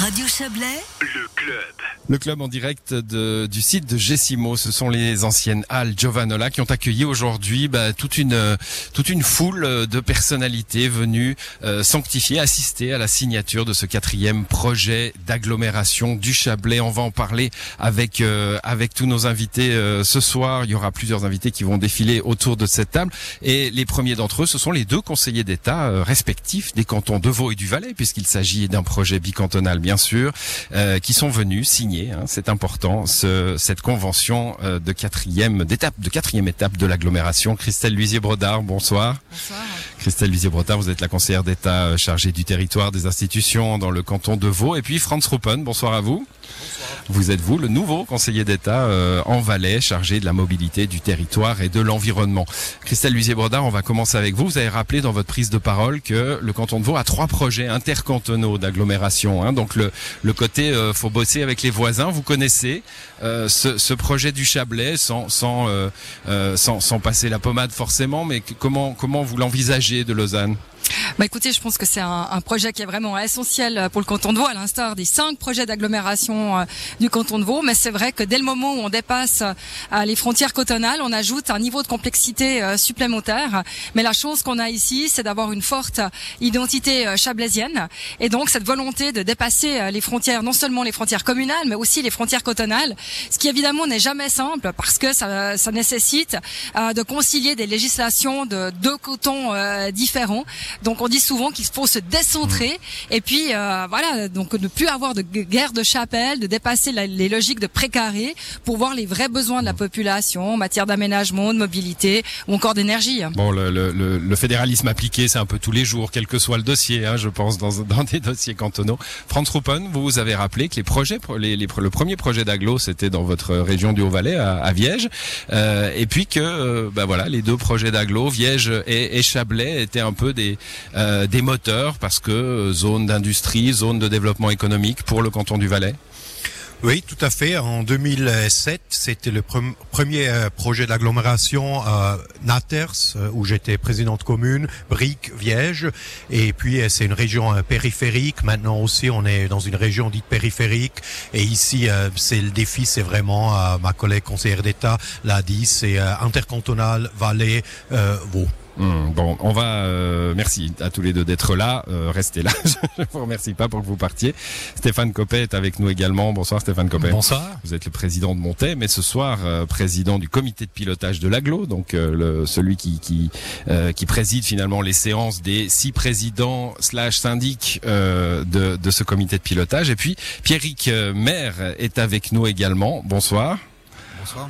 Radio Chablais, Le club. Le club en direct de- du site de Gessimo, ce sont les anciennes halles Giovanola qui ont accueilli aujourd'hui bah, toute une euh, toute une foule de personnalités venues euh, sanctifier, assister à la signature de ce quatrième projet d'agglomération du Chablais. On va en parler avec euh, avec tous nos invités euh, ce soir. Il y aura plusieurs invités qui vont défiler autour de cette table et les premiers d'entre eux, ce sont les deux conseillers d'État euh, respectifs des cantons de Vaud et du Valais, puisqu'il s'agit d'un projet bicantonal bien sûr, euh, qui sont venus signer, hein, c'est important, ce- cette convention euh, de quatrième d'étape, de quatrième étape de l'agglomération. Christelle Luisier-Brodard, bonsoir. Bonsoir. Christelle Luisier-Brodard, vous êtes la conseillère d'État euh, chargée du territoire des institutions dans le canton de Vaud. Et puis Franz Ruppen, bonsoir à vous. Vous êtes vous le nouveau conseiller d'État euh, en Valais, chargé de la mobilité, du territoire et de l'environnement. Christelle Luisier-Brodard, on va commencer avec vous. Vous avez rappelé dans votre prise de parole que le canton de Vaud a trois projets intercantonaux d'agglomération. hein. Donc le, côté, euh, faut bosser avec les voisins. Vous connaissez euh, ce, projet du Chablais sans sans, euh, sans sans passer la pommade forcément, mais comment comment vous l'envisagez de Lausanne? Bah écoutez, je pense que c'est un, un projet qui est vraiment essentiel pour le canton de Vaud, à l'instar des cinq projets d'agglomération euh, du canton de Vaud. Mais c'est vrai que dès le moment où on dépasse euh, les frontières cotonales, on ajoute un niveau de complexité euh, supplémentaire. Mais la chose qu'on a ici, c'est d'avoir une forte identité euh, chablaisienne et donc cette volonté de dépasser euh, les frontières, non seulement les frontières communales, mais aussi les frontières cotonales. Ce qui évidemment n'est jamais simple parce que ça, ça nécessite euh, de concilier des législations de deux cantons euh, différents. Donc on dit souvent qu'il faut se décentrer et puis euh, voilà donc ne plus avoir de gu- guerre de chapelle, de dépasser la- les logiques de précaré pour voir les vrais besoins de la population en matière d'aménagement, de mobilité ou encore d'énergie. Bon, le, le, le, le fédéralisme appliqué, c'est un peu tous les jours, quel que soit le dossier, hein, je pense, dans, dans des dossiers cantonaux. Franz Ruppen, vous vous avez rappelé que les projets, les, les- le premier projet d'agglo, c'était dans votre région du Haut-Valais, à, à Viège, euh, et puis que, euh, bah voilà, les deux projets d'agglo, Viège et, et Chablais, étaient un peu des, euh, des moteurs parce que euh, zone d'industrie, zone de développement économique pour le canton du Valais. Oui, tout à fait. En 2007, c'était le pre- premier euh, projet d'agglomération Naters, euh, où j'étais président de commune, Brique, Viège. Et puis, c'est une région périphérique. Maintenant aussi, on est dans une région dite périphérique. Et ici, c'est le défi, c'est vraiment, ma collègue conseillère d'État l'a dit, c'est intercantonal, Valais, Vaud. Hum, bon, on va. euh, merci à tous les deux d'être là. Euh, restez là. Je vous remercie pas pour que vous partiez. Stéphane Copet est avec nous également. Bonsoir Stéphane Copet. Bonsoir. Vous êtes le président de Montet, mais ce soir euh, président du comité de pilotage de l'aglo, donc euh, le, celui qui qui, euh, qui préside finalement les séances des six présidents slash syndics euh, de, de ce comité de pilotage. Et puis Pierrick Maire est avec nous également. Bonsoir.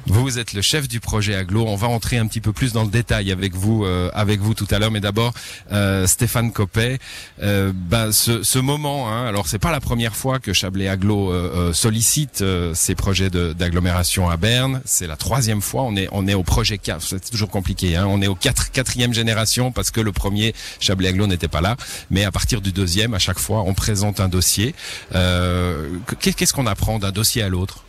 Vous êtes le chef du projet Aglo. On va entrer un petit peu plus dans le détail avec vous, euh, avec vous tout à l'heure. Mais d'abord, euh, Stéphane Copet, euh, ben, ce, ce moment. Hein, alors, c'est pas la première fois que Chablais Aglo euh, euh, sollicite euh, ces projets d'agglomération à Berne. C'est la troisième fois. On est, on est au projet 4. C'est toujours compliqué. Hein, on est au quatre, quatrième génération parce que le premier Chablais Aglo n'était pas là. Mais à partir du deuxième, à chaque fois, on présente un dossier. Qu'est- Qu'est-ce qu'on apprend d'un dossier à l'autre?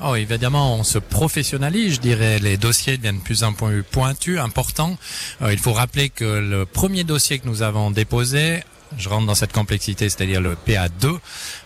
Oh, évidemment, on se professionnalise, je dirais. Les dossiers deviennent de plus en plus pointus, importants. Euh, il faut rappeler que le premier dossier que nous avons déposé, je rentre dans cette complexité, c'est-à-dire le PA2,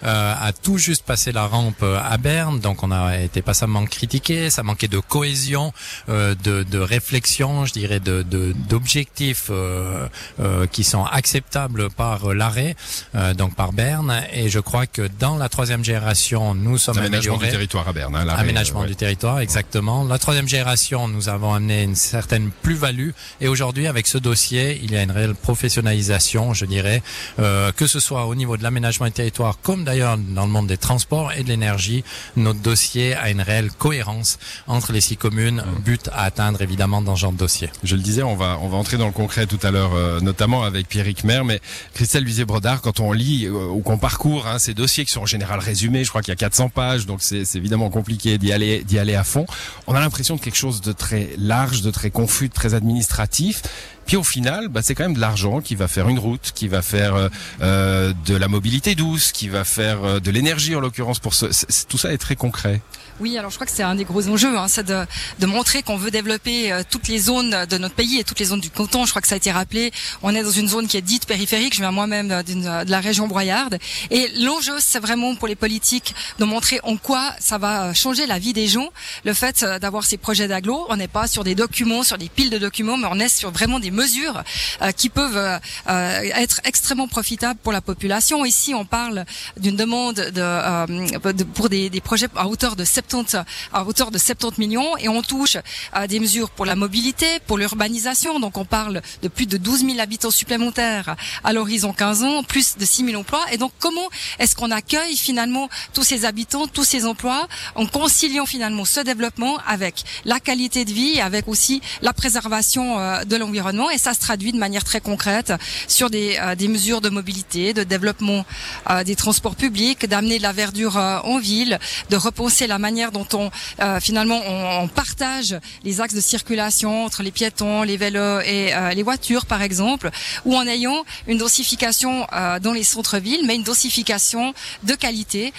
euh, a tout juste passé la rampe euh, à Berne, donc on a été passamment critiqué, ça manquait de cohésion, euh, de, de réflexion, je dirais, de de- d'objectifs euh, euh, qui sont acceptables par l'arrêt, euh, donc par Berne, et je crois que dans la troisième génération, nous sommes Aménagement du territoire à Berne. Hein, Aménagement ouais. du territoire, exactement. La troisième génération, nous avons amené une certaine plus-value. Et aujourd'hui, avec ce dossier, il y a une réelle professionnalisation, je dirais, euh, que ce soit au niveau de l'aménagement du territoire, comme d'ailleurs dans le monde des transports et de l'énergie, notre dossier a une réelle cohérence entre les six communes, but à atteindre évidemment dans ce genre de dossier. Je le disais, on va on va entrer dans le concret tout à l'heure, euh, notamment avec Pierrick Mer, mais Christelle Luisier-Brodard, quand on lit euh, ou qu'on parcourt hein, ces dossiers qui sont en général résumés, je crois qu'il y a 400 pages, donc c'est c'est évidemment compliqué d'y aller d'y aller à fond. On a l'impression de quelque chose de très large, de très confus, de très administratif. Puis au final, bah, c'est quand même de l'argent qui va faire une route, qui va faire euh, euh, de la mobilité douce, qui va faire euh, de l'énergie en l'occurrence. Pour ce, tout ça est très concret. Oui, alors je crois que c'est un des gros enjeux, hein, c'est de, de, montrer qu'on veut développer euh, toutes les zones de notre pays et toutes les zones du canton. Je crois que ça a été rappelé. On est dans une zone qui est dite périphérique. Je viens moi-même de la région broyarde. Et l'enjeu, c'est vraiment pour les politiques de montrer en quoi ça va changer la vie des gens. Le fait euh, d'avoir ces projets d'agglo, on n'est pas sur des documents, sur des piles de documents, mais on est sur vraiment des mesures euh, qui peuvent être extrêmement profitables pour la population. Ici, on parle d'une demande de, de, pour des, projets à hauteur de 70 à hauteur de 70 millions et on touche à des mesures pour la mobilité, pour l'urbanisation. Donc on parle de plus de 12 000 habitants supplémentaires à l'horizon 15 ans, plus de 6 000 emplois. Et donc comment est-ce qu'on accueille finalement tous ces habitants, tous ces emplois en conciliant finalement ce développement avec la qualité de vie, avec aussi la préservation euh, de l'environnement? Et ça se traduit de manière très concrète sur des, euh, mesures de mobilité, de développement euh, des transports publics, d'amener de la verdure en ville, de repenser la manière dont on euh, finalement on, partage les axes de circulation entre les piétons, les vélos et euh, les voitures par exemple, ou en ayant une densification euh, dans les centres-villes, mais une densification de qualité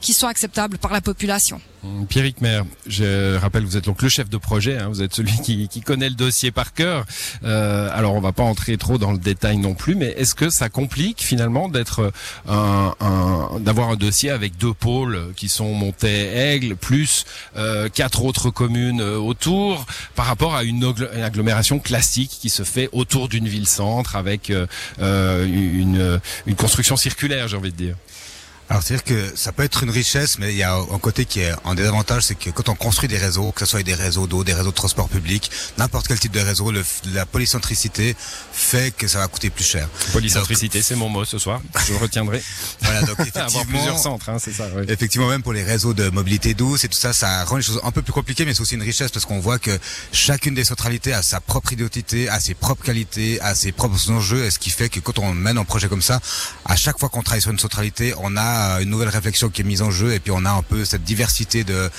qui soit acceptable par la population. Pierrick Maire, je rappelle vous êtes donc le chef de projet, hein, vous êtes celui qui, connaît le dossier par cœur. Euh, alors on va pas entrer trop dans le détail non plus, mais est-ce que ça complique finalement d'être un d'avoir un dossier avec deux pôles qui sont Montais-Aigle plus euh, quatre autres communes euh, autour, par rapport à une, agglomération classique qui se fait autour d'une ville-centre avec euh, euh, une, une construction circulaire, j'ai envie de dire? Alors c'est-à-dire que ça peut être une richesse, mais il y a un côté qui est en désavantage, c'est que quand on construit des réseaux, que ce soit des réseaux d'eau, des réseaux de transport public, n'importe quel type de réseau, le, la polycentricité fait que ça va coûter plus cher. Polycentricité, c'est mon mot ce soir, je le retiendrai. voilà, donc effectivement, avoir plusieurs centres, hein, c'est ça. Oui. Effectivement, même pour les réseaux de mobilité douce et tout ça, ça rend les choses un peu plus compliquées, mais c'est aussi une richesse parce qu'on voit que chacune des centralités a sa propre identité, a ses propres qualités, a ses propres enjeux, et ce qui fait que quand on mène un projet comme ça, à chaque fois qu'on travaille sur une centralité, on a une nouvelle réflexion qui est mise en jeu et puis on a un peu cette diversité de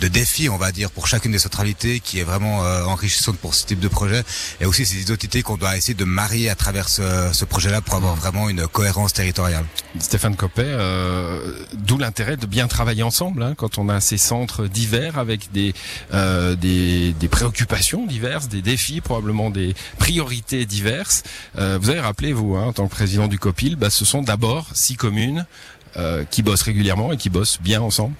de défis, on va dire, pour chacune des centralités qui est vraiment euh, enrichissante pour ce type de projet. Et aussi ces identités qu'on doit essayer de marier à travers ce, projet-là pour avoir vraiment une cohérence territoriale. Stéphane Coppet, euh, d'où l'intérêt de bien travailler ensemble hein, quand on a ces centres divers avec des, des, des, préoccupations diverses, des défis, probablement des priorités diverses. vous avez rappelé, vous, hein, en tant que président du COPIL, bah, ce sont d'abord six communes euh, qui bossent régulièrement et qui bossent bien ensemble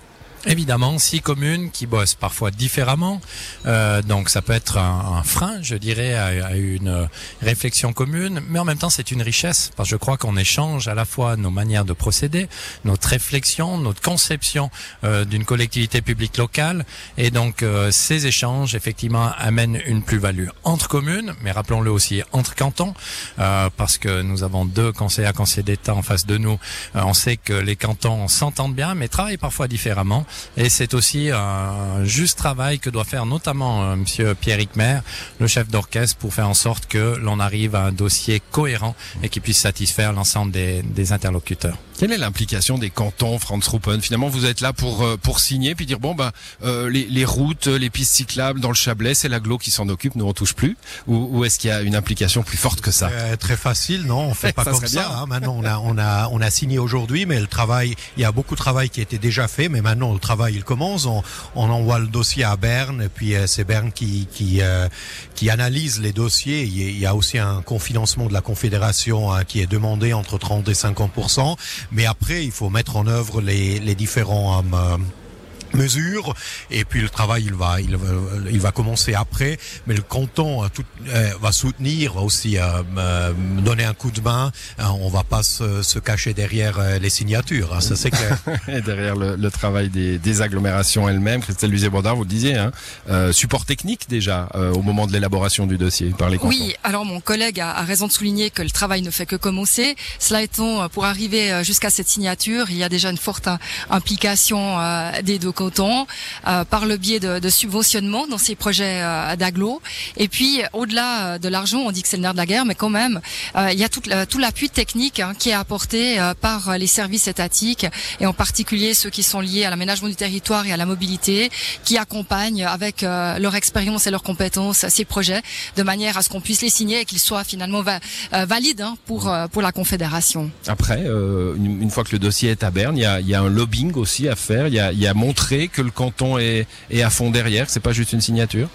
Évidemment, six communes qui bossent parfois différemment, euh, donc ça peut être un, frein, je dirais, à, à, une réflexion commune, mais en même temps c'est une richesse, parce que je crois qu'on échange à la fois nos manières de procéder, notre réflexion, notre conception euh, d'une collectivité publique locale, et donc euh, ces échanges effectivement amènent une plus-value entre communes, mais rappelons-le aussi entre cantons, euh, parce que nous avons deux conseillers conseillers d'État en face de nous, euh, on sait que les cantons s'entendent bien, mais travaillent parfois différemment. Et c'est aussi un juste travail que doit faire notamment euh, Monsieur Pierre Maire, le chef d'orchestre, pour faire en sorte que l'on arrive à un dossier cohérent et qui puisse satisfaire l'ensemble des interlocuteurs. Quelle est l'implication des cantons, Franz Ruppen Finalement, vous êtes là pour euh, pour signer puis dire bon bah euh, les, les, routes, les pistes cyclables dans le Chablais, c'est l'aglo qui s'en occupe, nous on touche plus. Ou, ou est-ce qu'il y a une implication plus forte que ça euh, Très facile, non On fait pas comme ça. Hein. Maintenant, on a on a on a signé aujourd'hui, mais le travail, il y a beaucoup de travail qui a été déjà fait, mais maintenant le travail il commence. On, on envoie le dossier à Berne, et puis euh, c'est Berne qui qui qui analyse les dossiers. Il y a aussi un confinancement de la Confédération hein, qui est demandé entre 30 et 50 mais après, il faut mettre en œuvre les, les différents mesures et puis le travail il va il va, il va commencer après. Mais le canton euh, tout, euh, va soutenir va aussi euh, euh, donner un coup de main. On va pas se, se cacher derrière les signatures hein, ça c'est clair. Et derrière le, le travail des, des agglomérations elles-mêmes. Christelle Luzier Bordard vous le disiez hein, euh, support technique déjà euh, au moment de l'élaboration du dossier par les cantons. oui alors mon collègue a, a raison de souligner que le travail ne fait que commencer. Cela étant pour arriver jusqu'à cette signature il y a déjà une forte implication des deux canton par le biais de, de subventionnement dans ces projets d'agglo. Et puis au-delà de l'argent, on dit que c'est le nerf de la guerre, mais quand même, il y a tout, tout l'appui technique hein, qui est apporté par les services étatiques et en particulier ceux qui sont liés à l'aménagement du territoire et à la mobilité, qui accompagnent avec leur expérience et leurs compétences ces projets de manière à ce qu'on puisse les signer et qu'ils soient finalement valides hein, pour pour la confédération. Après, une, une, fois que le dossier est à Berne, il y a, y a un lobbying aussi à faire. Il y a, y a que le canton est, est à fond derrière. C'est pas juste une signature.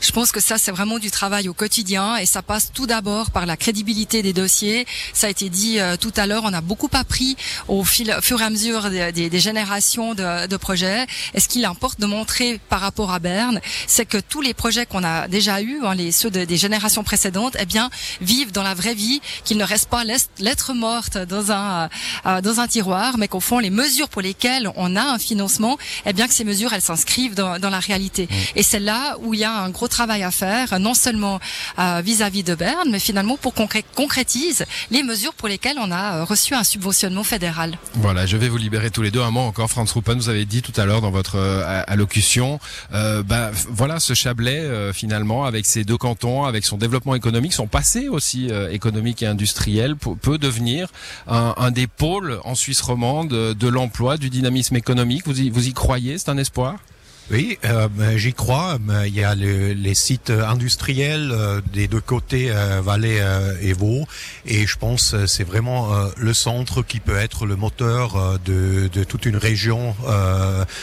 Je pense que ça, c'est vraiment du travail au quotidien et ça passe tout d'abord par la crédibilité des dossiers. Ça a été dit euh, tout à l'heure, on a beaucoup appris au, fil, fur et à mesure des, des, des générations de, de, projets. Et ce qu'il importe de montrer par rapport à Berne, c'est que tous les projets qu'on a déjà eus, hein, les, ceux de, des générations précédentes, eh bien, vivent dans la vraie vie, qu'ils ne restent pas lettres mortes dans un, euh, dans un tiroir, mais qu'au fond, les mesures pour lesquelles on a un financement, eh bien, que ces mesures, elles s'inscrivent dans, dans, la réalité. Et c'est là où il y a un gros travail à faire, non seulement euh, vis-à-vis de Berne, mais finalement pour qu'on concrétise les mesures pour lesquelles on a euh, reçu un subventionnement fédéral. Voilà, je vais vous libérer tous les deux. Un mot encore, Franz Ruppen, vous avez dit tout à l'heure dans votre euh, allocution, ben, voilà, ce Chablais, finalement, avec ses deux cantons, avec son développement économique, son passé aussi économique et industriel, peut devenir un, un, des pôles en Suisse romande de l'emploi, du dynamisme économique. Vous y croyez C'est un espoir? Oui, euh, j'y crois. Il y a le, les sites industriels euh, des deux côtés, euh, Valais euh, et Vaud, et je pense c'est vraiment euh, le centre qui peut être le moteur euh, de, de, toute une région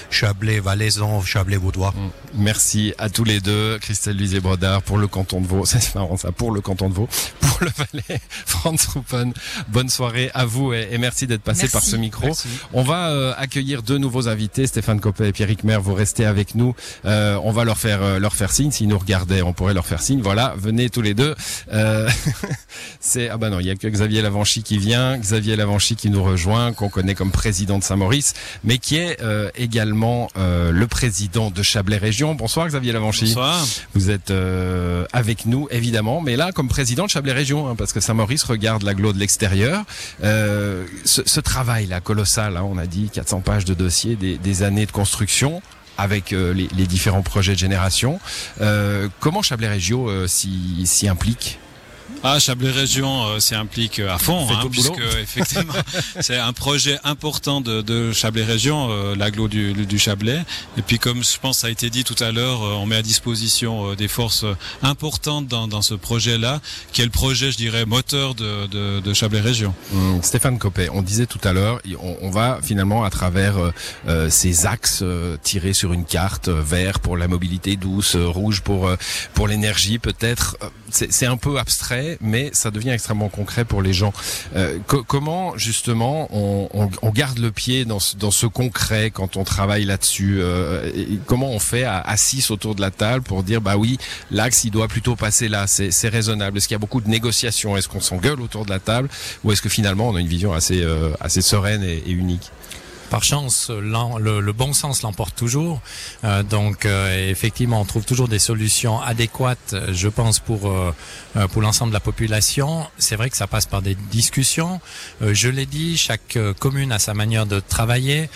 Chablais, Valaisan, Chablais, Vaudois. Mm. Merci à tous les deux, Christelle Luizé Brodard pour le canton de Vaud, c'est marrant ça, pour le canton de Vaud, pour le Valais, Franz Ruppen. Bonne soirée à vous et, et merci d'être passé merci. par ce micro. Merci. On va accueillir deux nouveaux invités, Stéphane Copé et Pierrick Mer. Vous restez avec nous. Euh, on va leur faire euh, leur faire signe. S'ils nous regardaient, on pourrait leur faire signe. Voilà, venez tous les deux. Euh, c'est ah bah non, il y a que Xavier Lavanchy qui vient, Xavier Lavanchy qui nous rejoint, qu'on connaît comme président de Saint-Maurice, mais qui est euh, également euh, le président de Chablais Région. Bonsoir Xavier Lavanchy. Bonsoir. Vous êtes euh, avec nous évidemment, mais là comme président de Chablais Région, hein, parce que Saint-Maurice regarde l'agglo de l'extérieur. ce, ce travail là colossal, hein, on a dit 400 pages de dossiers, des, des années de construction avec euh, les, différents projets de génération. Euh, comment Chablais Régio euh, s'y implique? Ah, Chablais Région euh, s'y implique à fond, hein, puisque effectivement c'est un projet important de, de Chablais Région, euh, l'agglo du, du, Chablais. Et puis comme je pense ça a été dit tout à l'heure, euh, on met à disposition euh, des forces importantes dans, dans ce projet-là, qui est le projet, je dirais, moteur de, de, de Chablais Région. Mmh, Stéphane Copé, on disait tout à l'heure, on, on, va finalement à travers euh, ces axes tirés sur une carte, vert pour la mobilité douce, rouge pour pour l'énergie, peut-être. C'est un peu abstrait mais ça devient extrêmement concret pour les gens. Euh, co comment justement on, garde le pied dans ce, concret quand on travaille là-dessus euh, Comment on fait à, six autour de la table pour dire bah oui l'axe il doit plutôt passer là, c'est raisonnable. Est-ce qu'il y a beaucoup de négociations? Est-ce qu'on s'engueule autour de la table? Ou est-ce que finalement on a une vision assez euh, sereine et unique? Par chance, le, bon sens l'emporte toujours. Euh, donc, euh, effectivement, on trouve toujours des solutions adéquates, je pense, pour euh, pour l'ensemble de la population. C'est vrai que ça passe par des discussions. Je l'ai dit, chaque commune a sa manière de travailler.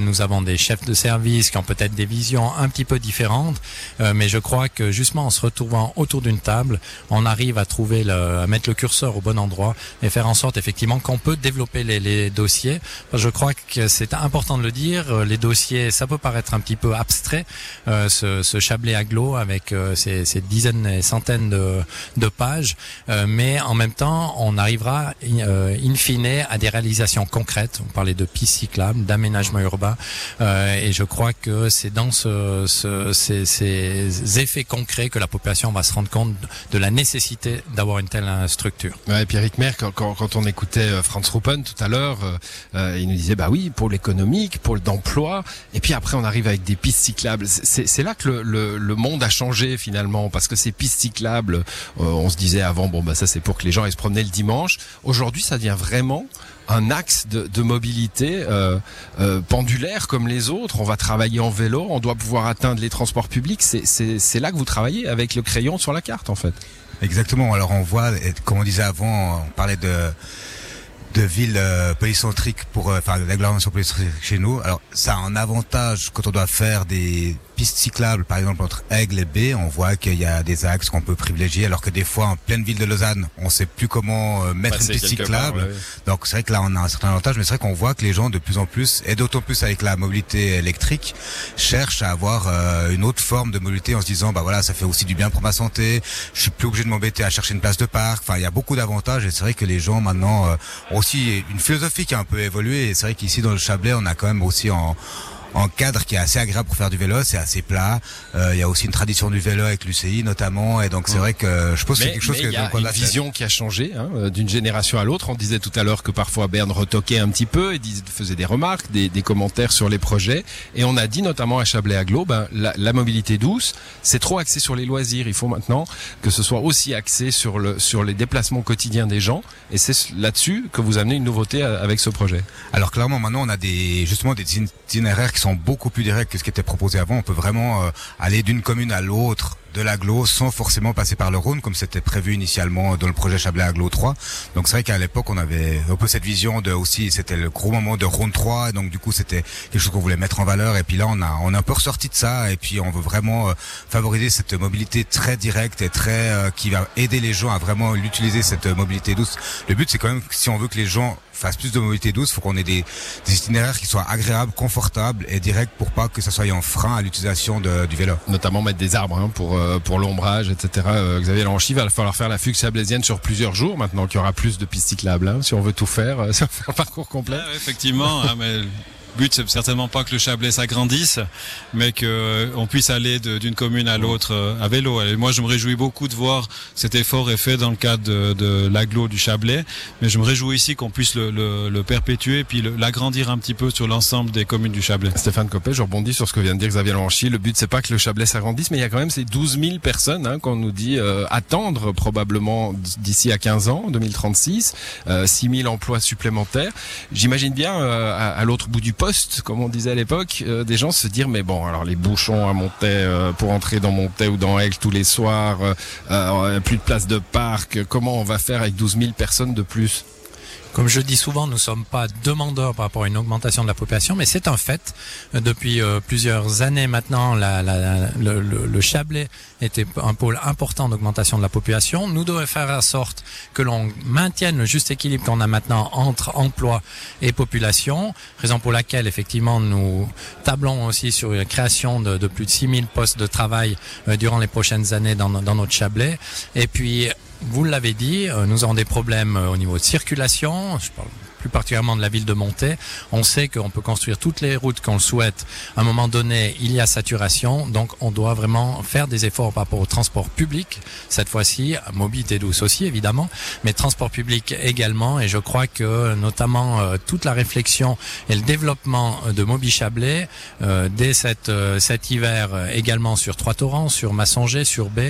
Nous avons des chefs de service qui ont peut-être des visions un petit peu différentes, mais je crois que justement en se retrouvant autour d'une table, on arrive à trouver le, à mettre le curseur au bon endroit et faire en sorte effectivement qu'on peut développer les, les dossiers. Je crois que c'est important de le dire. Les dossiers, ça peut paraître un petit peu abstrait, euh, ce, ce Chablais aglo avec euh, ces, ces, dizaines et centaines de, de pages, euh, mais en même temps, on arrivera euh, in fine à des réalisations concrètes. On parlait de pistes cyclables, d'aménagement urbain, euh, et je crois que c'est dans ce, ce, ces, ces, effets concrets que la population va se rendre compte de la nécessité d'avoir une telle structure. Ouais, Pierrick Mer, quand, quand, quand, on écoutait Franz Ruppen tout à l'heure, euh, il nous disait bah oui, pour l'économique, pour l'emploi, et puis après on arrive avec des pistes cyclables. C'est là que le, le, le, monde a changé finalement, parce que ces pistes cyclables, euh, on se disait avant, bon bah ça c'est pour que les gens aient se promener le dimanche. Aujourd'hui, ça devient vraiment un axe de, de mobilité euh, euh, pendulaire comme les autres. On va travailler en vélo, on doit pouvoir atteindre les transports publics. C'est là que vous travaillez avec le crayon sur la carte en fait. Exactement. Alors on voit, comme on disait avant, on parlait de de villes euh, polycentriques pour euh, enfin l'agglomération polycentrique chez nous. Alors ça a un avantage quand on doit faire des pistes cyclables, par exemple entre Aigle et B, on voit qu'il y a des axes qu'on peut privilégier, alors que des fois en pleine ville de Lausanne, on sait plus comment euh, mettre une piste cyclable. Donc c'est vrai que là on a un certain avantage, mais c'est vrai qu'on voit que les gens de plus en plus, et d'autant plus avec la mobilité électrique, cherchent à avoir euh, une autre forme de mobilité en se disant bah voilà ça fait aussi du bien pour ma santé, je suis plus obligé de m'embêter à chercher une place de parc. Enfin il y a beaucoup d'avantages et c'est vrai que les gens maintenant euh, ont aussi une philosophie qui a un peu évolué. Et c'est vrai qu'ici dans le Chablais on a quand même aussi en en cadre qui est assez agréable pour faire du vélo, c'est assez plat. Euh, il y a aussi une tradition du vélo avec l'UCI notamment, et donc c'est vrai que je pense que c'est quelque chose que il y a une vision qui a changé hein, euh, d'une génération à l'autre. On disait tout à l'heure que parfois Berne retoquait un petit peu et faisait des remarques, des, des, commentaires sur les projets, et on a dit notamment à Chablais Aglo, ben la, la mobilité douce, c'est trop axé sur les loisirs. Il faut maintenant que ce soit aussi axé sur le sur les déplacements quotidiens des gens, et c'est là-dessus que vous amenez une nouveauté euh, avec ce projet. Alors clairement maintenant on a des justement des itinéraires sont beaucoup plus directs que ce qui était proposé avant. On peut vraiment euh, aller d'une commune à l'autre de l'aglo sans forcément passer par le Rhône comme c'était prévu initialement dans le projet Chablais Aglo 3. Donc c'est vrai qu'à l'époque on avait un peu cette vision de aussi c'était le gros moment de Rhône 3 et donc du coup c'était quelque chose qu'on voulait mettre en valeur et puis là on a on a un peu ressorti de ça et puis on veut vraiment euh, favoriser cette mobilité très directe et très euh, qui va aider les gens à vraiment l'utiliser cette mobilité douce. Le but c'est quand même si on veut que les gens fassent plus de mobilité douce, faut qu'on ait des, des, itinéraires qui soient agréables, confortables et directs pour pas que ça soit un frein à l'utilisation du vélo. Notamment mettre des arbres hein, pour euh, pour l'ombrage, etc. Euh, Xavier Lanchy va falloir faire la fugue sablésienne sur plusieurs jours maintenant qu'il y aura plus de pistes cyclables. Hein, si on veut tout faire, euh, faire un parcours complet. Ah, effectivement, hein, mais but c'est certainement pas que le Chablais s'agrandisse, mais que euh, puisse aller d'une commune à l'autre euh, à vélo. Et moi, je me réjouis beaucoup de voir cet effort est fait dans le cadre de, de l'agglo du Chablais, mais je me réjouis ici qu'on puisse le, le, le, perpétuer et puis l'agrandir un petit peu sur l'ensemble des communes du Chablais. Stéphane Copé, je rebondis sur ce que vient de dire Xavier Lanchy. Le but c'est pas que le Chablais s'agrandisse, mais il y a quand même ces 12 000 personnes hein, qu'on nous dit euh, attendre probablement d'ici à 15 ans, 2036, euh, 6 000 emplois supplémentaires. J'imagine bien à, à l'autre bout du poste, comme on disait à l'époque, euh, des gens se dire mais bon alors les bouchons à Montaix euh, pour entrer dans Montaix ou dans Aigle tous les soirs, euh, plus de place de parc, comment on va faire avec 12 000 personnes de plus? Comme je dis souvent, nous ne sommes pas demandeurs par rapport à une augmentation de la population, mais c'est un fait. Depuis euh, plusieurs années maintenant, la, la, le, Chablais était un pôle important d'augmentation de la population. Nous devons faire en sorte que l'on maintienne le juste équilibre qu'on a maintenant entre emploi et population, raison pour laquelle effectivement nous tablons aussi sur une création de, de plus de 6000 postes de travail euh, durant les prochaines années dans, dans notre Chablais. Et puis vous l'avez dit, euh, nous avons des problèmes euh, au niveau de circulation. Je parle plus particulièrement de la ville de Montaix. On sait qu'on peut construire toutes les routes qu'on le souhaite. À un moment donné, il y a saturation, donc on doit vraiment faire des efforts par rapport au transport public. Cette fois-ci, mobilité douce aussi évidemment, mais transport public également. Et je crois que notamment euh, toute la réflexion et le développement de Mobi Chablais euh, dès euh, cet hiver également sur Trois-Torrents, sur Massonger, sur B,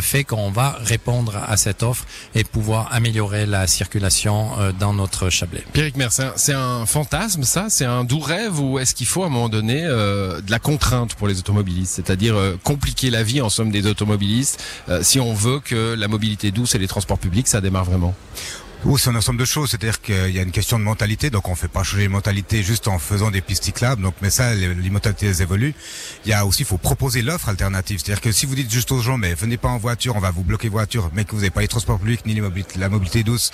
fait qu'on va répondre à cette offre et pouvoir améliorer la circulation dans notre Chablais. Pierrick Mercer, c'est un fantasme ça? C'est un doux rêve ou est-ce qu'il faut à un moment donné euh, de la contrainte pour les automobilistes? C'est-à-dire euh, compliquer la vie en somme des automobilistes euh, si on veut que la mobilité douce et les transports publics ça démarre vraiment? Oui, c'est un ensemble de choses. C'est-à-dire qu'il y a une question de mentalité, donc on fait pas changer les mentalités juste en faisant des pistes cyclables. Donc, mais ça, les, mentalités elles évoluent. Il y a aussi, il faut proposer l'offre alternative. C'est-à-dire que si vous dites juste aux gens, mais venez pas en voiture, on va vous bloquer voiture, mais que vous n'avez pas les transports publics ni la mobilité douce,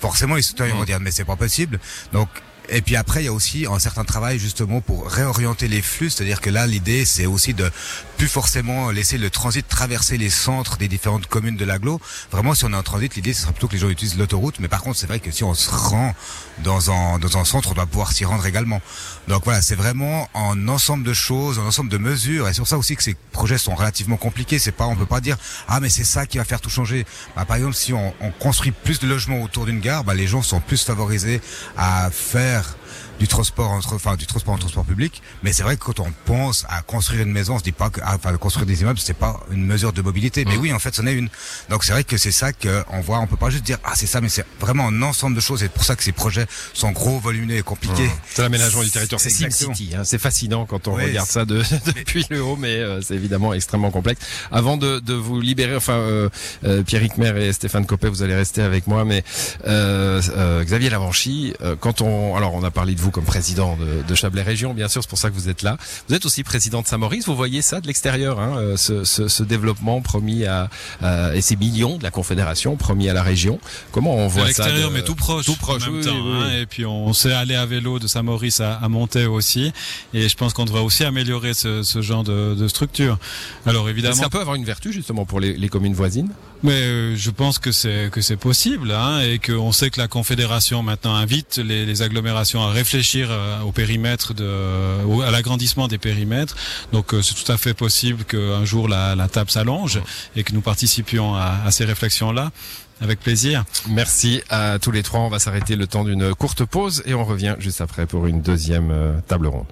forcément les citoyens vont dire mais c'est pas possible. Donc et puis après, il y a aussi un certain travail justement pour réorienter les flux, c'est-à-dire que là, l'idée, c'est aussi de plus forcément laisser le transit traverser les centres des différentes communes de l'agglo. Vraiment, si on est en transit, l'idée, ce serait plutôt que les gens utilisent l'autoroute. Mais par contre, c'est vrai que si on se rend dans un, dans un centre, on doit pouvoir s'y rendre également. Donc voilà, c'est vraiment un ensemble de choses, un ensemble de mesures. Et c'est pour ça aussi que ces projets sont relativement compliqués. C'est pas, on peut pas dire, ah, mais c'est ça qui va faire tout changer. Bah, par exemple, si on, on construit plus de logements autour d'une gare, bah, les gens sont plus favorisés à faire Berg. Du transport entre, enfin, du transport en transport public. Mais c'est vrai que quand on pense à construire une maison, on se dit pas que, ah, enfin, construire des immeubles, c'est pas une mesure de mobilité. Mais mmh. oui, en fait, c'en est une. Donc c'est vrai que c'est ça qu'on voit. On peut pas juste dire, ah, c'est ça, mais c'est vraiment un ensemble de choses. Et c'est pour ça que ces projets sont gros, volumineux et compliqués. Mmh. C'est l'aménagement du territoire. C'est SimCity. Hein. C'est fascinant quand on regarde ça de, depuis le haut, mais euh, c'est évidemment extrêmement complexe. Avant de, de vous libérer, enfin, euh, euh, Pierrick Mer et Stéphane Copé, vous allez rester avec moi, mais euh, euh, Xavier Lavanchy, quand on, alors on a parlé de vous comme président de, de Chablais Région, bien sûr, c'est pour ça que vous êtes là. Vous êtes aussi président de Saint-Maurice. Vous voyez ça de l'extérieur, hein, ce, ce, ce, développement promis à, et ces millions de la Confédération promis à la région. Comment on voit ça l'extérieur, mais tout proche, tout proche, en même temps. Hein, et puis on s'est allé à vélo de Saint-Maurice à, à Montaix aussi, et je pense qu'on devrait aussi améliorer ce, ce genre de, de structure. Alors évidemment, ça peut avoir une vertu justement pour les, les communes voisines? Mais euh, je pense que c'est que c'est possible hein, et qu'on sait que la Confédération maintenant invite les, les agglomérations à réfléchir euh, au périmètre de à l'agrandissement des périmètres. Donc euh, c'est tout à fait possible qu'un jour la, la table s'allonge et que nous participions à, à ces réflexions là. Avec plaisir. Merci à tous les trois. On va s'arrêter le temps d'une courte pause et on revient juste après pour une deuxième table ronde.